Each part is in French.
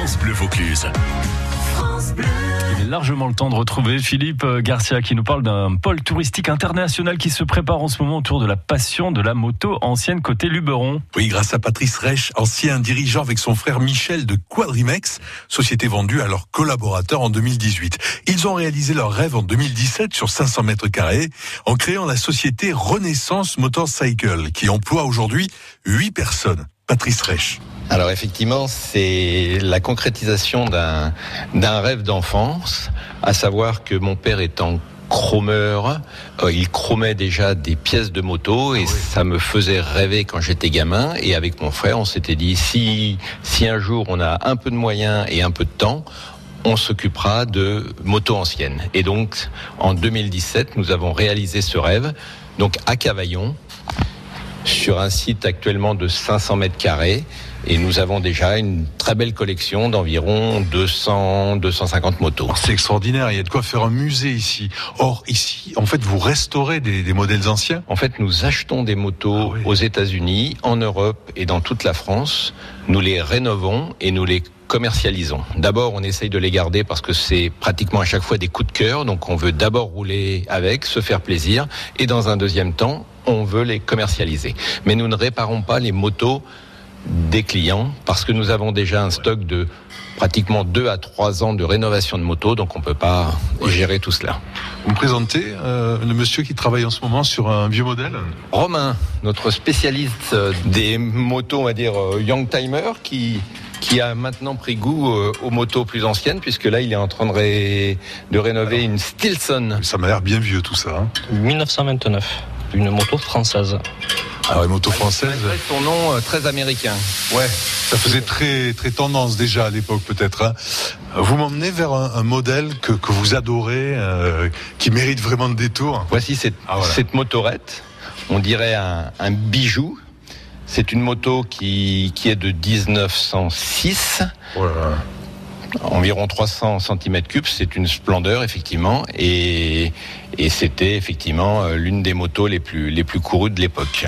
France Bleu Vaucluse. Il est largement le temps de retrouver Philippe euh, Garcia qui nous parle d'un pôle touristique international qui se prépare en ce moment autour de la passion de la moto ancienne côté Luberon. Oui, grâce à Patrice Reich, ancien dirigeant avec son frère Michel de Quadrimex, société vendue à leurs collaborateurs en 2018. Ils ont réalisé leur rêve en 2017 sur 500 mètres carrés en créant la société Renaissance Motorcycle qui emploie aujourd'hui 8 personnes. Patrice Reich. Alors effectivement, c'est la concrétisation d'un d'un rêve d'enfance, à savoir que mon père étant chromeur, euh, il chromait déjà des pièces de moto et ça me faisait rêver quand j'étais gamin. Et avec mon frère, on s'était dit si si un jour on a un peu de moyens et un peu de temps, on s'occupera de motos anciennes. Et donc en 2017, nous avons réalisé ce rêve. Donc à Cavaillon, sur un site actuellement de 500 mètres carrés. Et nous avons déjà une très belle collection d'environ 200, 250 motos. C'est extraordinaire, il y a de quoi faire un musée ici. Or, ici, en fait, vous restaurez des, des modèles anciens En fait, nous achetons des motos Ah oui. aux États-Unis, en Europe et dans toute la France. Nous les rénovons et nous les commercialisons. D'abord, on essaye de les garder parce que c'est pratiquement à chaque fois des coups de cœur. Donc, on veut d'abord rouler avec, se faire plaisir. Et dans un deuxième temps, on veut les commercialiser. Mais nous ne réparons pas les motos des clients parce que nous avons déjà un stock de pratiquement deux à trois ans de rénovation de motos. Donc, on peut pas gérer tout cela. Vous me présentez euh, le monsieur qui travaille en ce moment sur un vieux modèle Romain, notre spécialiste euh, des motos, on va dire euh, young timer, qui qui a maintenant pris goût aux motos plus anciennes, puisque là, il est en train de, ré- de rénover une Stilson. Ça m'a l'air bien vieux tout ça. Hein. 1929, une moto française. Alors, les motos françaises, Malgré son nom euh, très américain. ouais, ça faisait très très tendance déjà à l'époque peut-être. Hein. Vous m'emmenez vers un, un modèle que, que vous adorez, euh, qui mérite vraiment de détour. Voici cette, Ah, voilà. cette motorette, on dirait un, un bijou. C'est une moto qui, qui est de 1906. Oh là là. Environ 300 cm3, c'est une splendeur effectivement, et, c'était effectivement euh, l'une des motos les plus les plus courues de l'époque.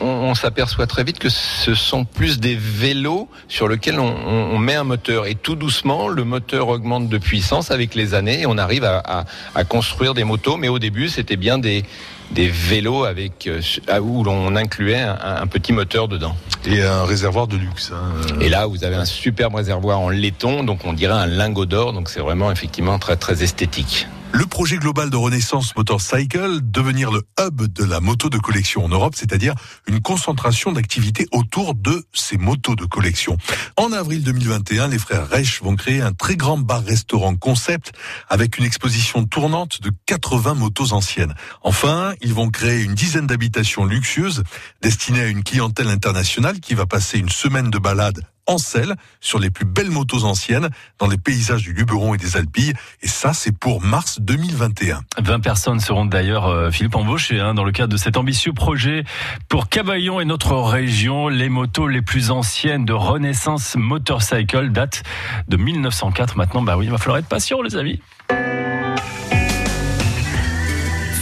On, s'aperçoit très vite que ce sont plus des vélos sur lesquels on, met un moteur, et tout doucement le moteur augmente de puissance avec les années, et on arrive à construire des motos, mais au début c'était bien des des vélos avec euh, où l'on incluait un- un petit moteur dedans. Et un réservoir de luxe. hein. Et là, vous avez un superbe réservoir en laiton, donc on dirait un lingot d'or, donc c'est vraiment effectivement très très esthétique. Le projet global de Renaissance Motorcycle, devenir le hub de la moto de collection en Europe, c'est-à-dire une concentration d'activités autour de ces motos de collection. En avril 2021, les frères Reich vont créer un très grand bar-restaurant concept avec une exposition tournante de 80 motos anciennes. Enfin, ils vont créer une dizaine d'habitations luxueuses destinées à une clientèle internationale qui va passer une semaine de balade en selle sur les plus belles motos anciennes dans les paysages du Luberon et des Alpilles. Et ça, c'est pour mars 2021. 20 personnes seront d'ailleurs, euh, Philippe, embauchées hein, dans le cadre de cet ambitieux projet pour Cavaillon et notre région. Les motos les plus anciennes de Renaissance Motorcycle datent de 1904 maintenant. Bah oui, il va falloir être patient les amis.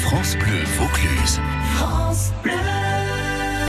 France Bleu Vaucluse. France Bleu.